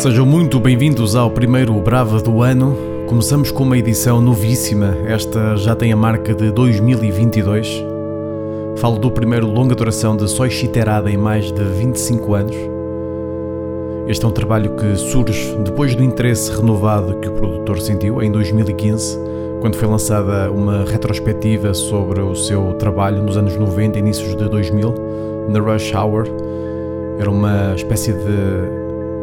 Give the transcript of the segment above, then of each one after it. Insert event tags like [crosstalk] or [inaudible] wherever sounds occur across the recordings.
Sejam muito bem-vindos ao primeiro Brava do ano. Começamos com uma edição novíssima, esta já tem a marca de 2022. Falo do primeiro longa duração de Soy Terada em mais de 25 anos. Este é um trabalho que surge depois do interesse renovado que o produtor sentiu em 2015, quando foi lançada uma retrospectiva sobre o seu trabalho nos anos 90 e inícios de 2000, na Rush Hour. Era uma espécie de.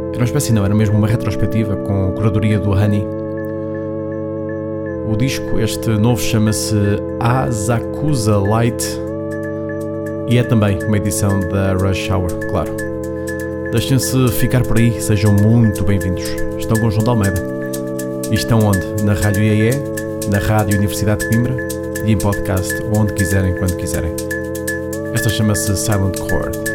Era uma espécie, não, era mesmo uma retrospectiva com a curadoria do Honey. O disco, este novo, chama-se Azakusa Light e é também uma edição da Rush Hour, claro. Deixem-se ficar por aí, sejam muito bem-vindos. Estão com João de Almeida. E estão onde? Na Rádio IAE, na Rádio Universidade de Coimbra e em podcast, onde quiserem, quando quiserem. Esta chama-se Silent Chord.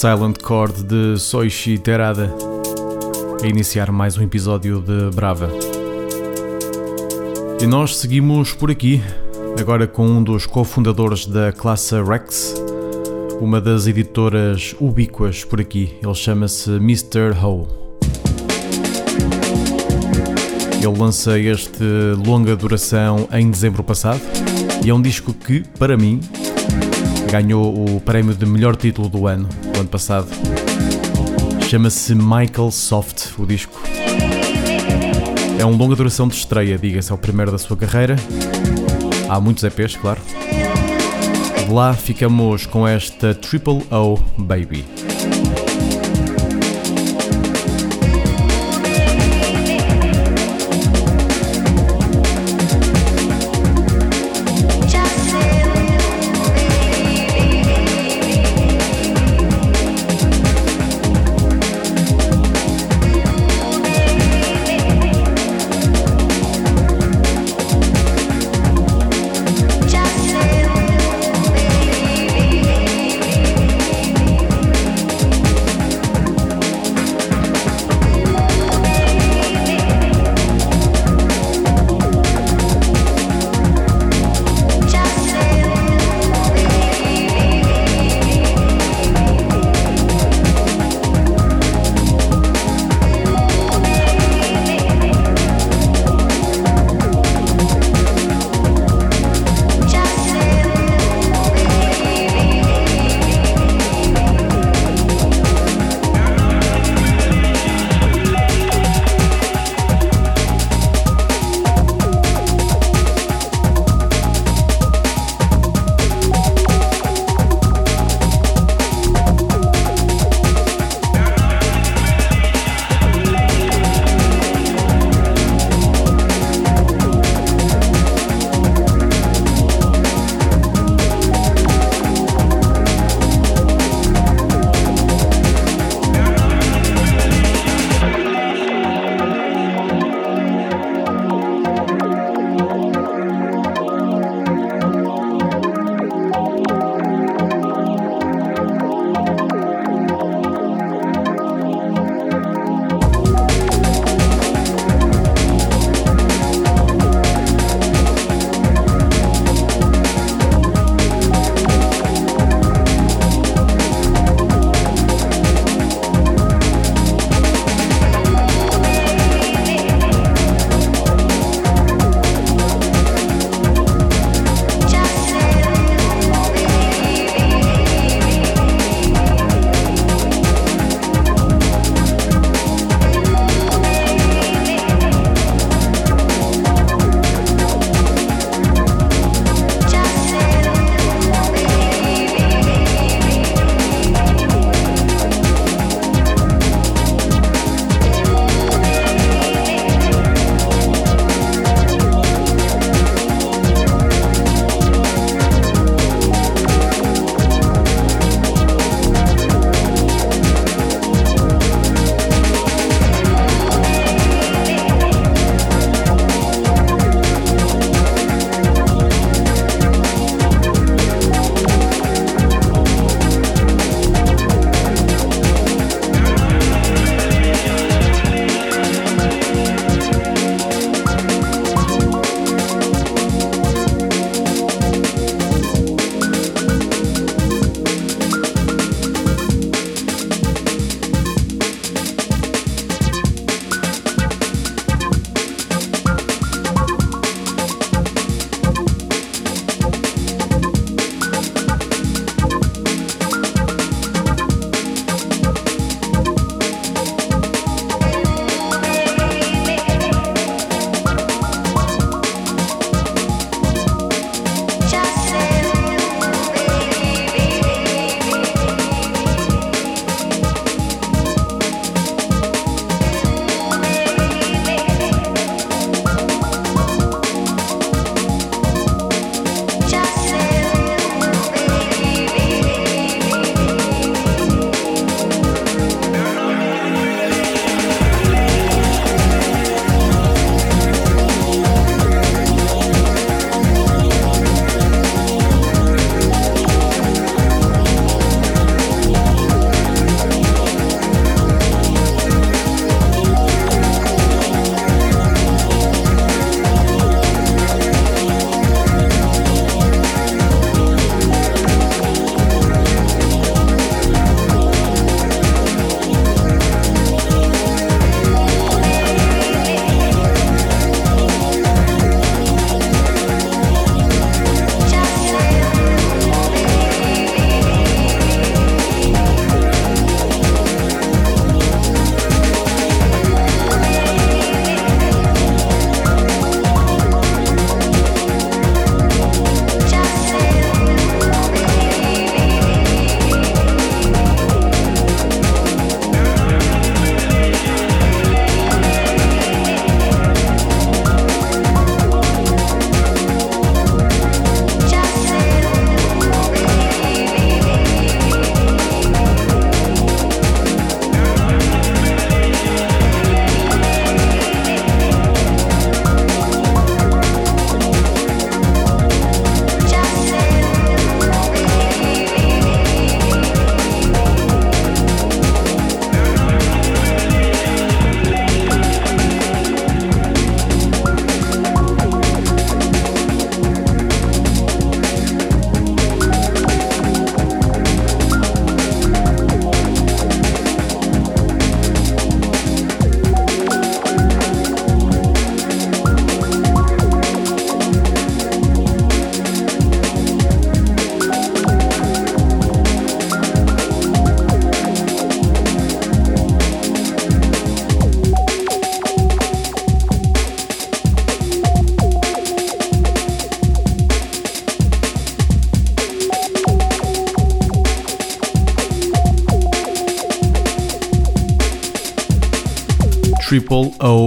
Silent Chord de Soichi Terada a iniciar mais um episódio de Brava. E nós seguimos por aqui, agora com um dos cofundadores da Classe Rex, uma das editoras ubíquas por aqui. Ele chama-se Mr. Ho. Ele lança este longa duração em dezembro passado e é um disco que, para mim, ganhou o prémio de melhor título do ano, ano passado. Chama-se Michael Soft, o disco. É um longa duração de estreia, diga-se, é o primeiro da sua carreira. Há muitos EPs, claro. De lá ficamos com esta Triple O Baby.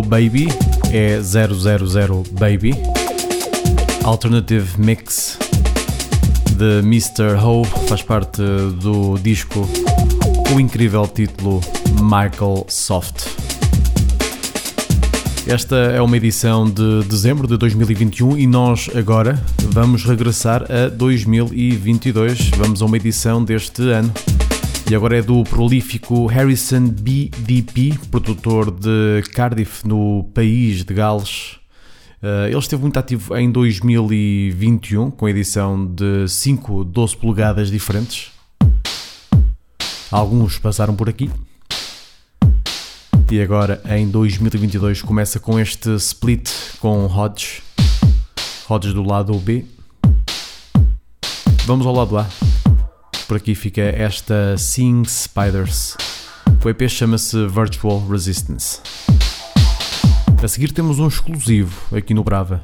Baby é 000 Baby. Alternative Mix de Mr. Ho faz parte do disco o incrível título Michael Soft. Esta é uma edição de dezembro de 2021 e nós agora vamos regressar a 2022. Vamos a uma edição deste ano e agora é do prolífico Harrison BDP, produtor de Cardiff, no país de Gales. Eh, ele esteve muito ativo em 2021, com a edição de 5 12 polegadas diferentes. Alguns passaram por aqui. E agora em 2022 começa com este split com Hodge. Hodge do lado B. Vamos ao lado A. Por aqui fica esta Sing Spiders. O EP chama-se Virtual Resistance. A seguir temos um exclusivo aqui no Brava.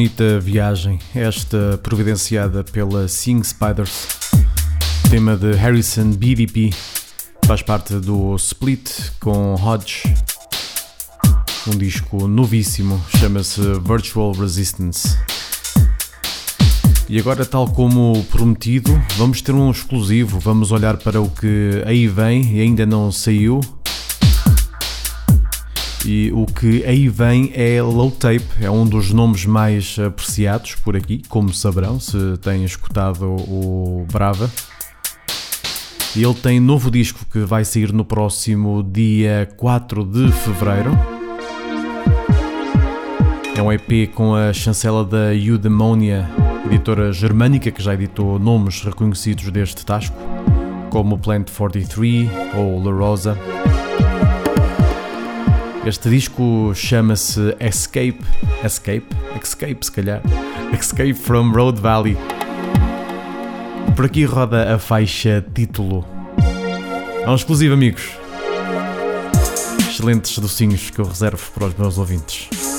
Bonita viagem, esta providenciada pela Sing Spiders, tema de Harrison BDP, faz parte do Split com Hodge, um disco novíssimo, chama-se Virtual Resistance. E agora, tal como prometido, vamos ter um exclusivo. Vamos olhar para o que aí vem e ainda não saiu. E o que aí vem é Low Tape, é um dos nomes mais apreciados por aqui, como saberão se têm escutado o Brava. E ele tem novo disco que vai sair no próximo dia 4 de fevereiro. É um EP com a chancela da Eudaimonia editora germânica que já editou nomes reconhecidos deste tasco, como Plant 43 ou La Rosa. Este disco chama-se Escape, Escape, Escape se calhar, Escape from Road Valley. Por aqui roda a faixa título. É um exclusivo, amigos. Excelentes docinhos que eu reservo para os meus ouvintes.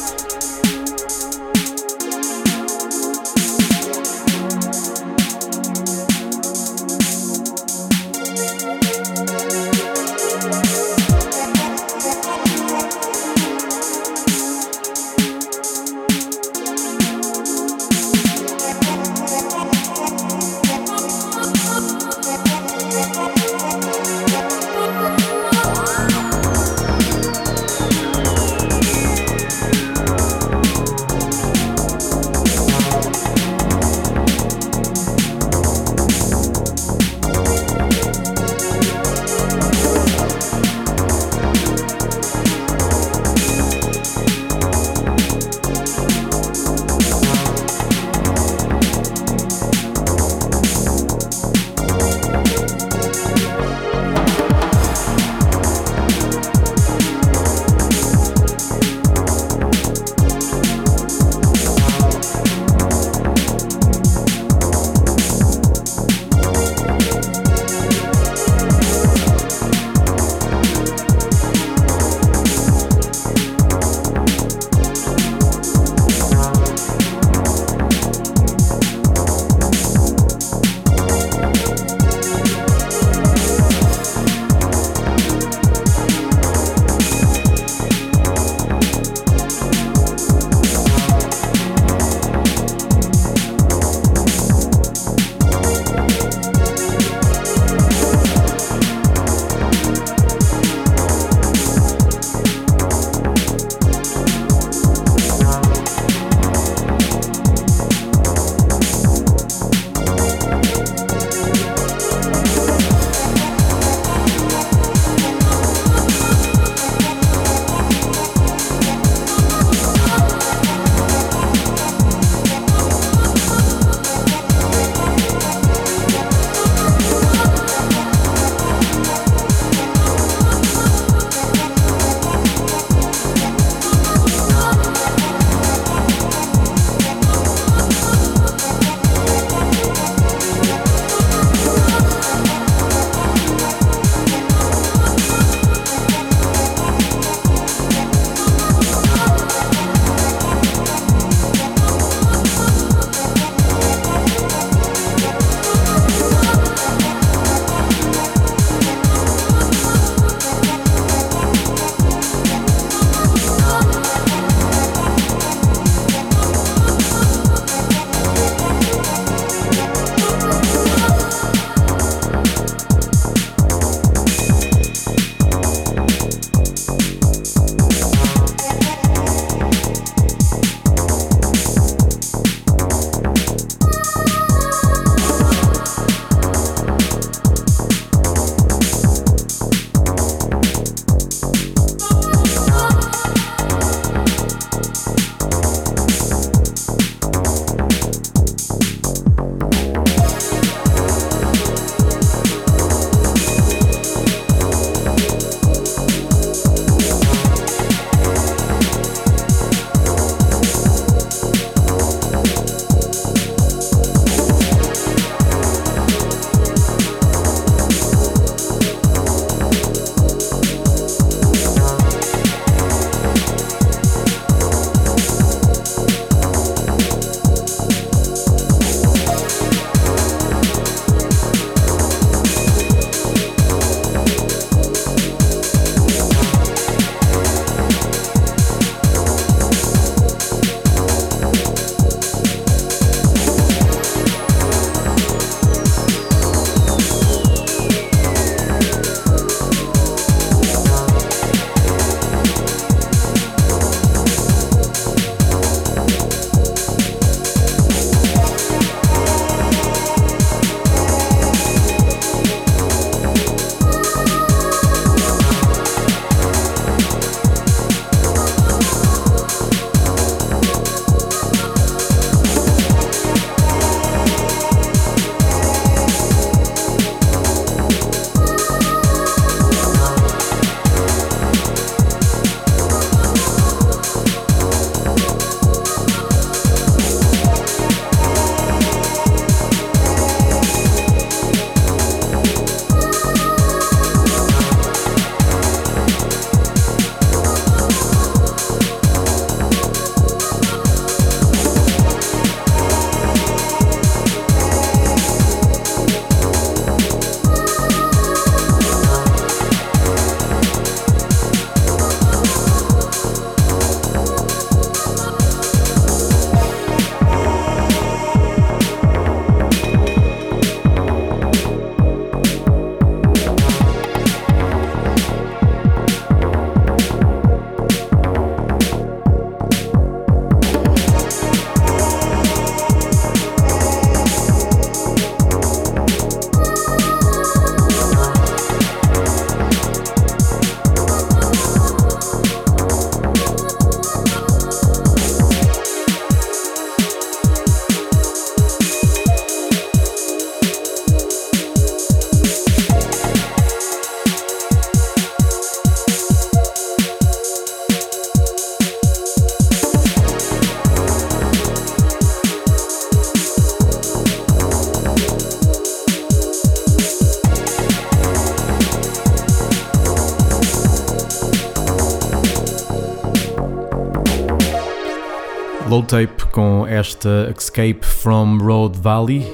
Tape com esta Escape from Road Valley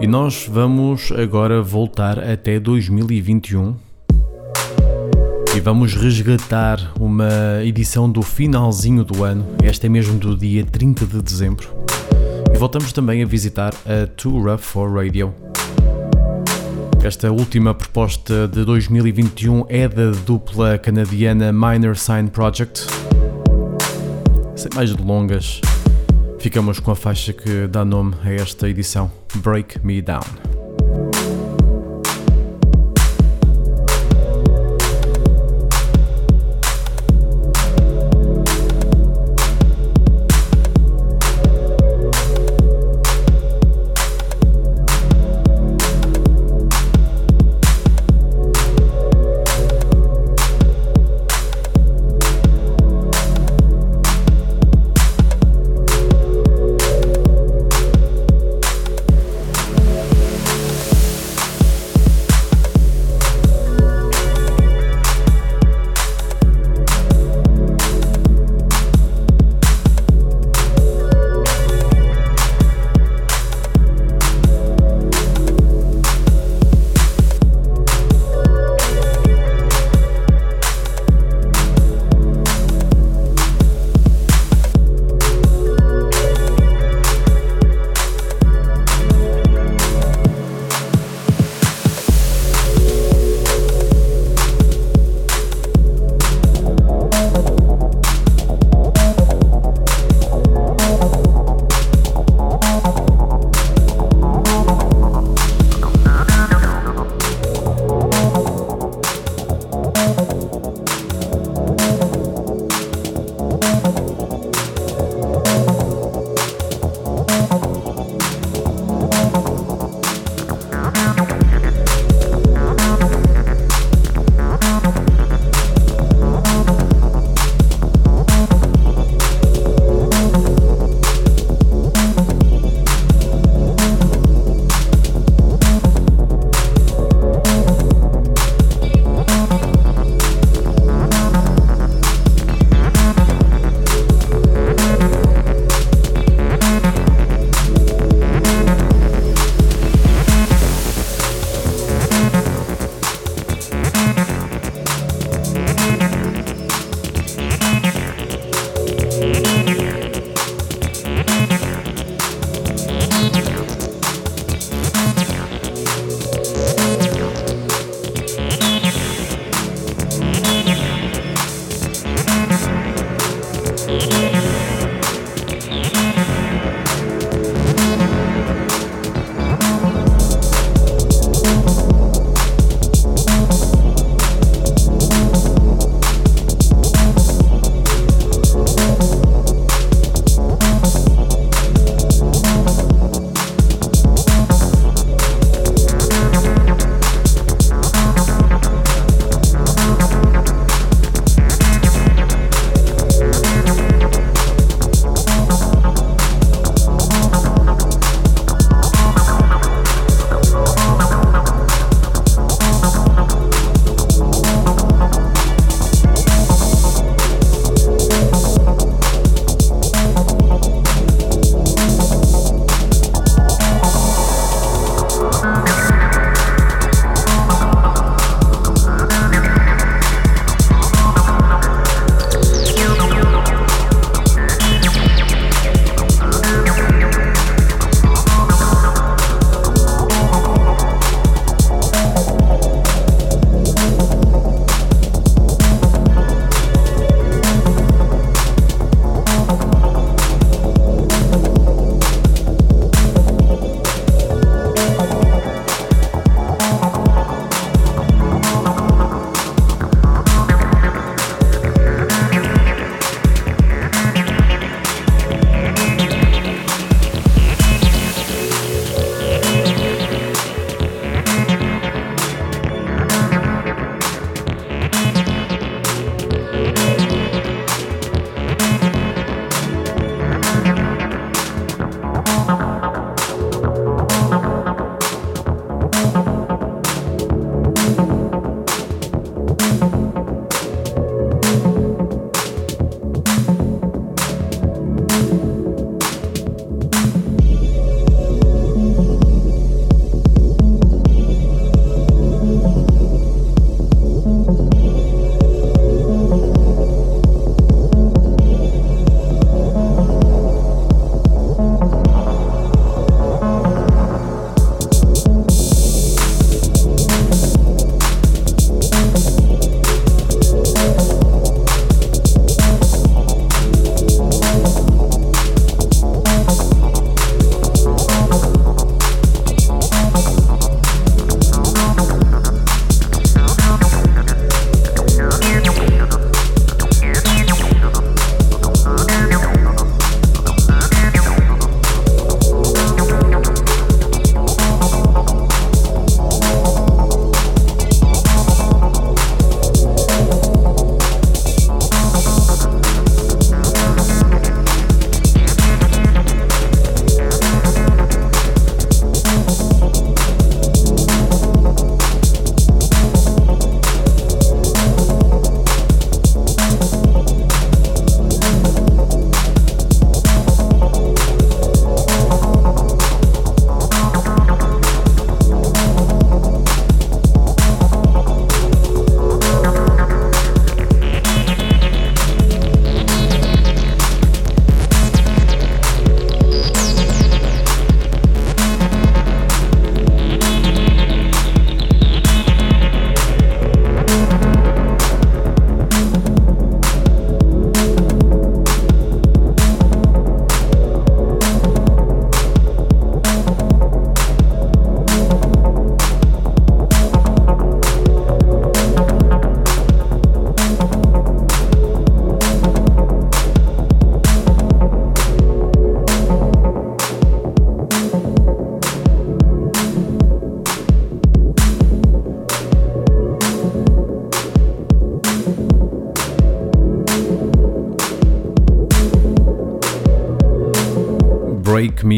e nós vamos agora voltar até 2021 e vamos resgatar uma edição do finalzinho do ano, esta é mesmo do dia 30 de dezembro. E voltamos também a visitar a Too Rough for Radio. Esta última proposta de 2021 é da dupla canadiana Minor Sign Project sem mais delongas, ficamos com a faixa que dá nome a esta edição: Break Me Down.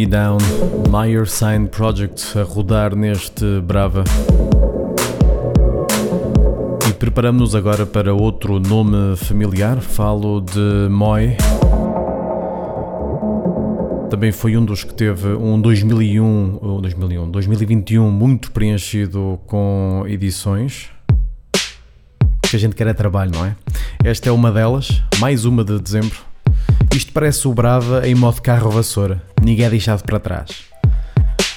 Down, Meyer Sign Project a rodar neste Brava. E preparamos-nos agora para outro nome familiar, falo de Moy. Também foi um dos que teve um 2001, ou 2001, 2021 muito preenchido com edições. Que a gente quer é trabalho, não é? Esta é uma delas, mais uma de dezembro. Isto parece o Brava em modo carro vassoura, ninguém é deixado para trás.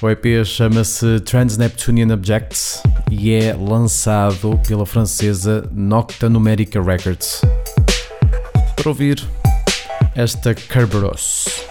O EP chama-se Trans-Neptunian Objects e é lançado pela francesa Nocta Numerica Records. Para ouvir esta Kerberos.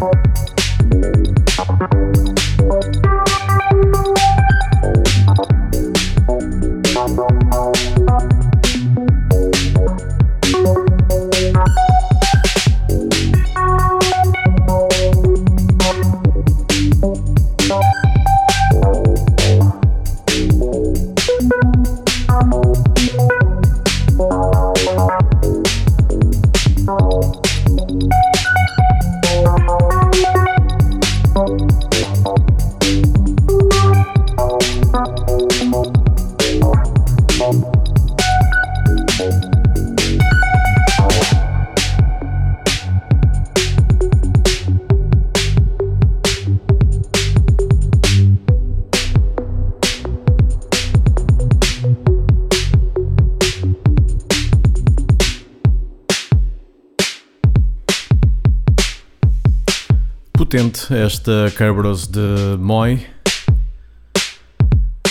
Thank Esta Kerberos de Moy.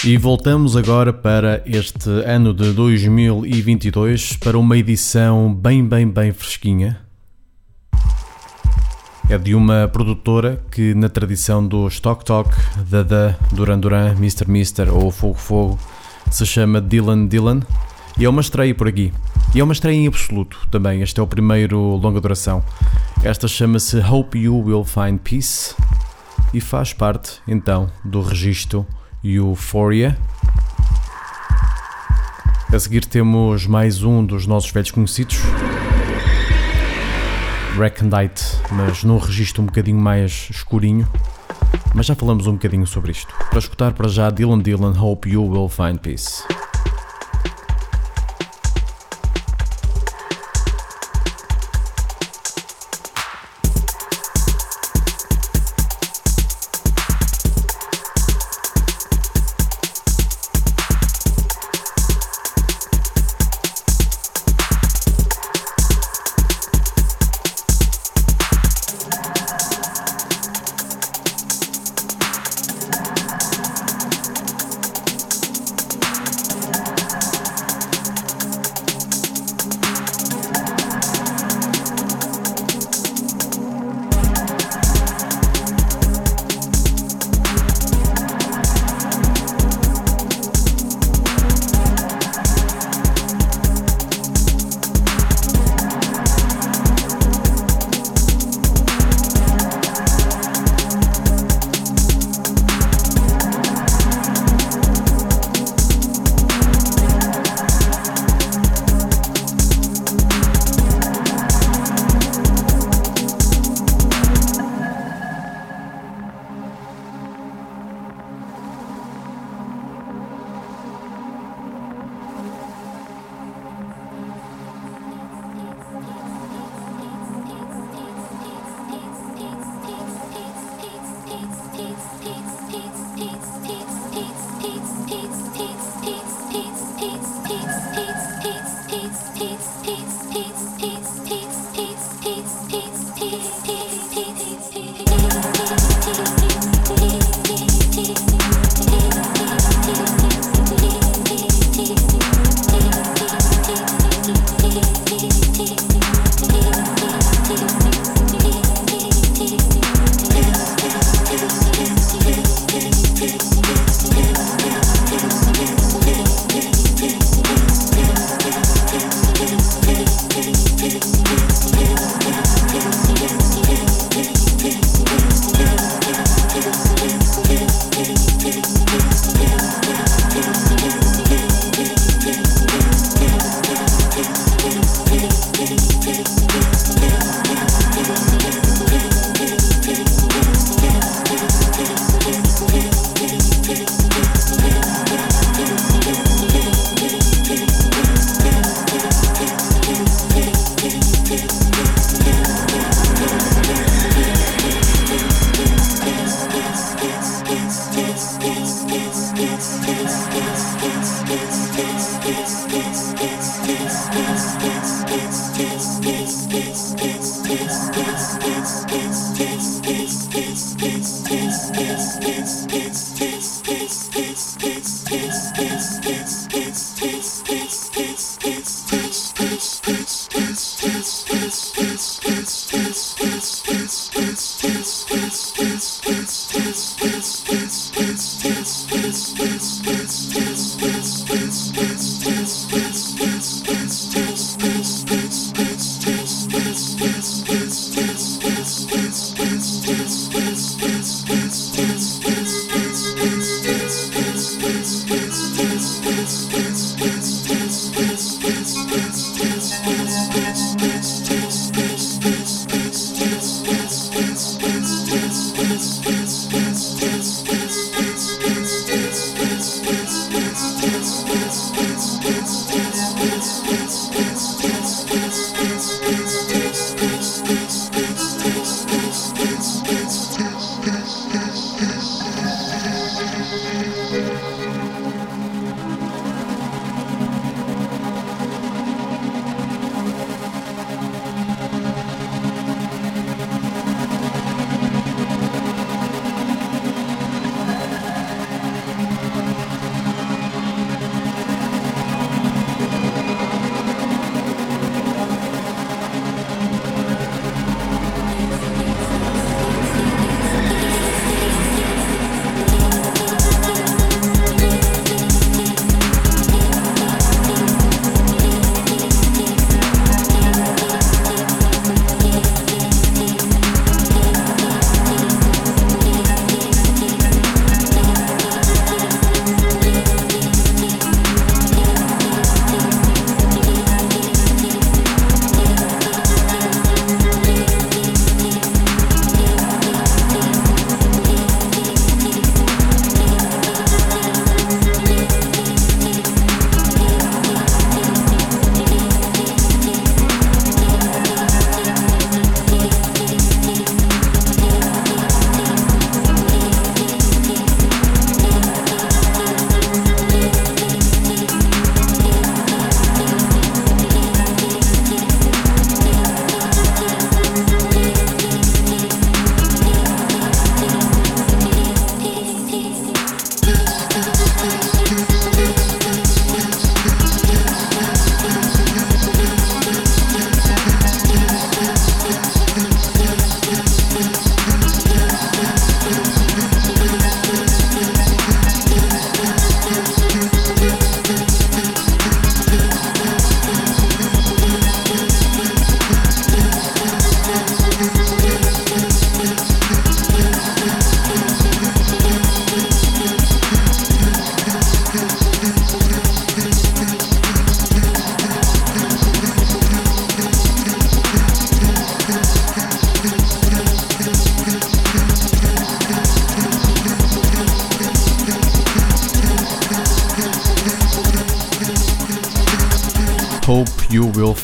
E voltamos agora para este ano de 2022 para uma edição bem, bem, bem fresquinha. É de uma produtora que, na tradição do Stock Talk, Dada, Duran Duran, Mr. Mister ou Fogo Fogo, se chama Dylan Dylan. E é uma estreia por aqui. E é uma estreia em absoluto também. Este é o primeiro longa duração. Esta chama-se Hope You Will Find Peace e faz parte então do registro Euphoria. A seguir temos mais um dos nossos velhos conhecidos, Recondite, mas num registro um bocadinho mais escurinho. Mas já falamos um bocadinho sobre isto. Para escutar para já Dylan Dylan, Hope You Will Find Peace.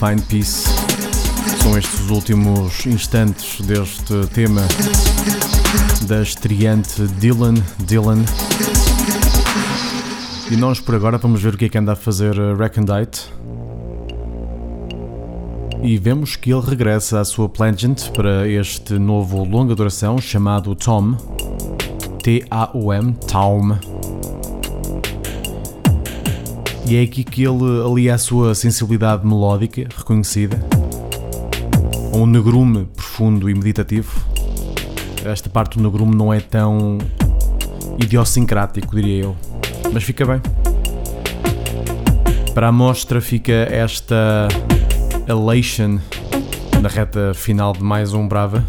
Find Peace. São estes os últimos instantes deste tema da estreante Dylan Dylan. E nós por agora vamos ver o que é que anda a fazer Recondite. E vemos que ele regressa à sua Plangent para este novo longa duração chamado Tom. T-A-U-M, Tom. E é aqui que ele alia a sua sensibilidade melódica, reconhecida, a um negrume profundo e meditativo. Esta parte do negrume não é tão idiosincrático, diria eu, mas fica bem. Para a mostra fica esta Elation na reta final de mais um Brava.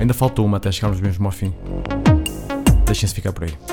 Ainda faltou uma até chegarmos mesmo ao fim. Deixem-se ficar por aí.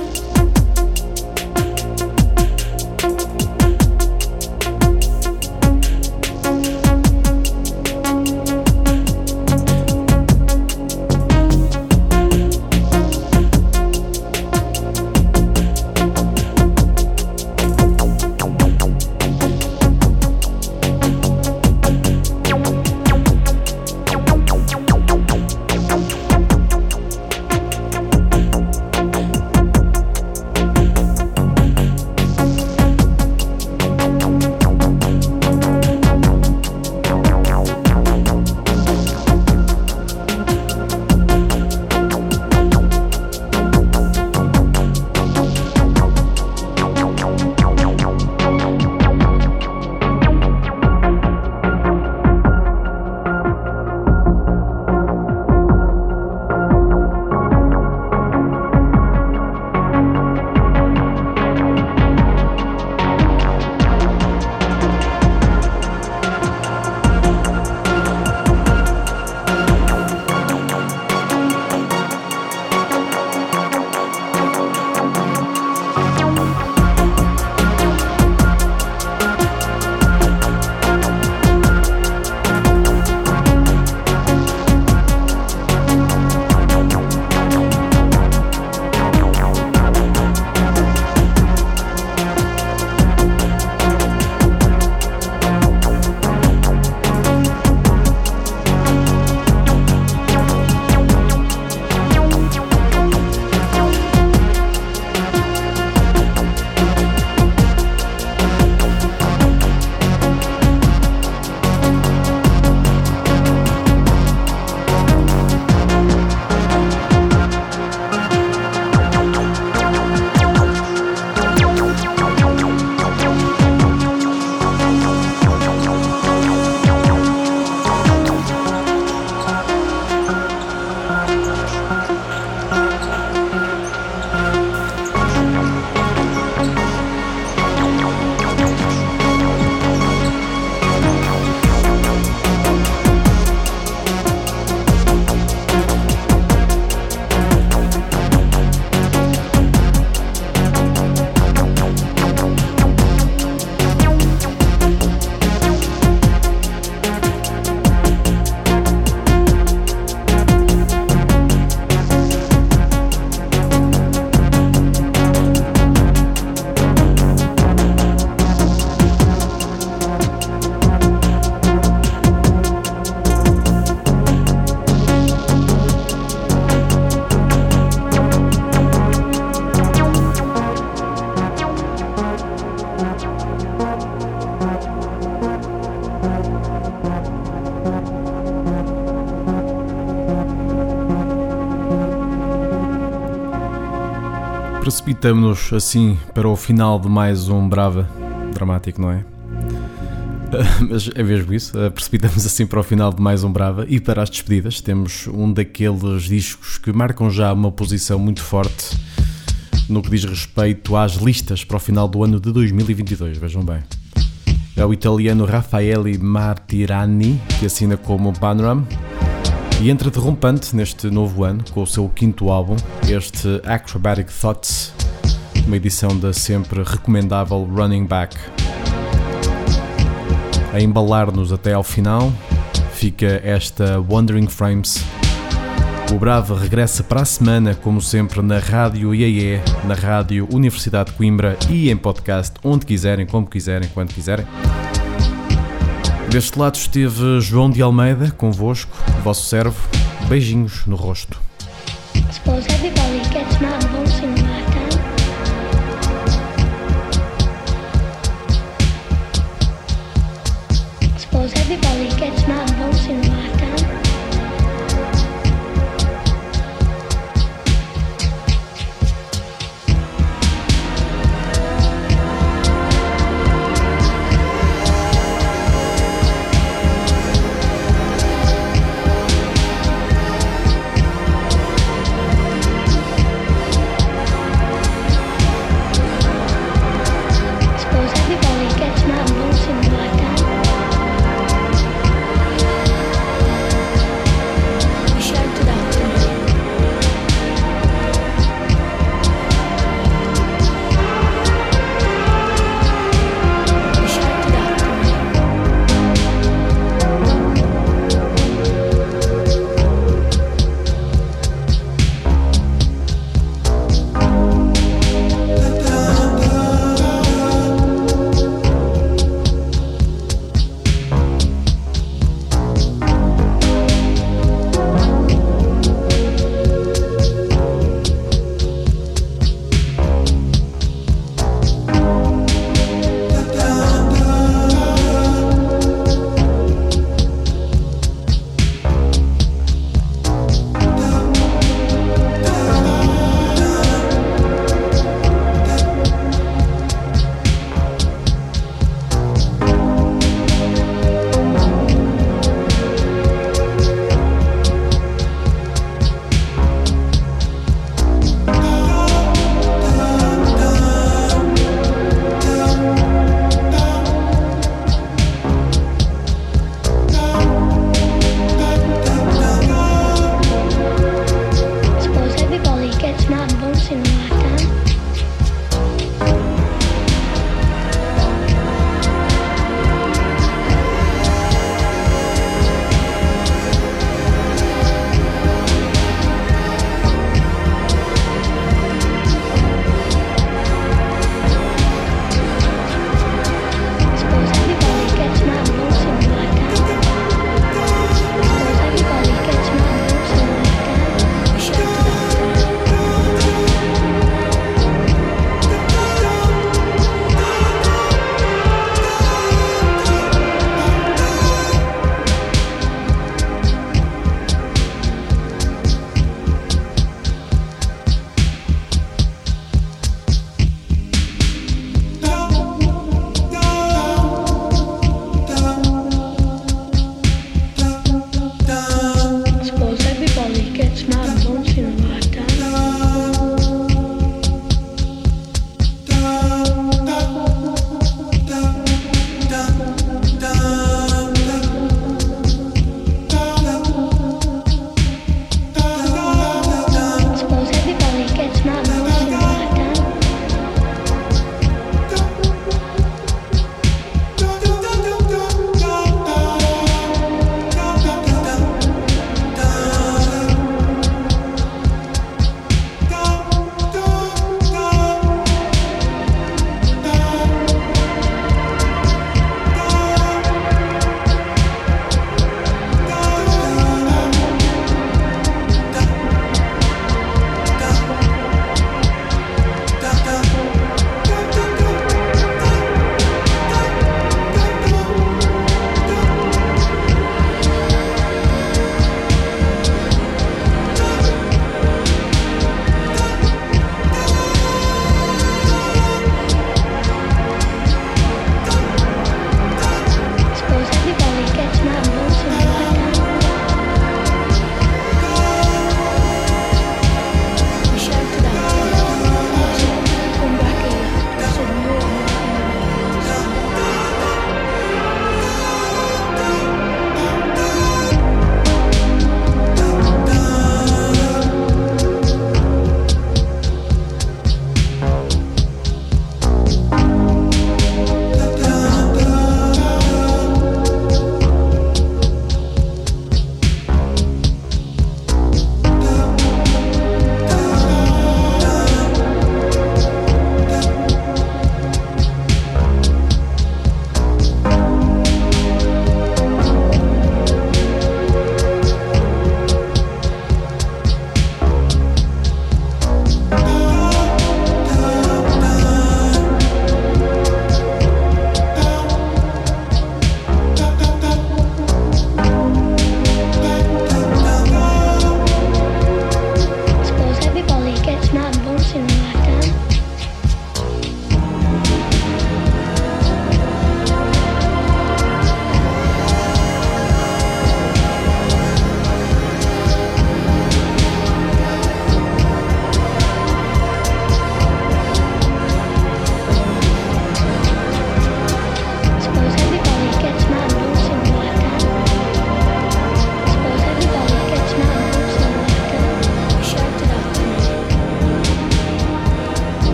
Precipitamos-nos assim para o final de mais um Brava. Dramático, não é? [laughs] Mas é mesmo isso, eh, precipitamos assim para o final de mais um Brava e para as despedidas temos um daqueles discos que marcam já uma posição muito forte no que diz respeito às listas para o final do ano de 2022, vejam bem. É o italiano Raffaele Martirani que assina como Panorama e entra derrompante neste novo ano com o seu quinto álbum, este Acrobatic Thoughts, uma edição da sempre recomendável Running Back. A embalar-nos até ao final fica esta Wandering Frames. O Brava regressa para a semana, como sempre, na Rádio IAE, na Rádio Universidade de Coimbra e em podcast, onde quiserem, como quiserem, quando quiserem. Deste lado esteve João de Almeida, convosco, vosso servo. Beijinhos no rosto.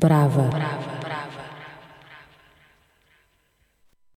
Brava.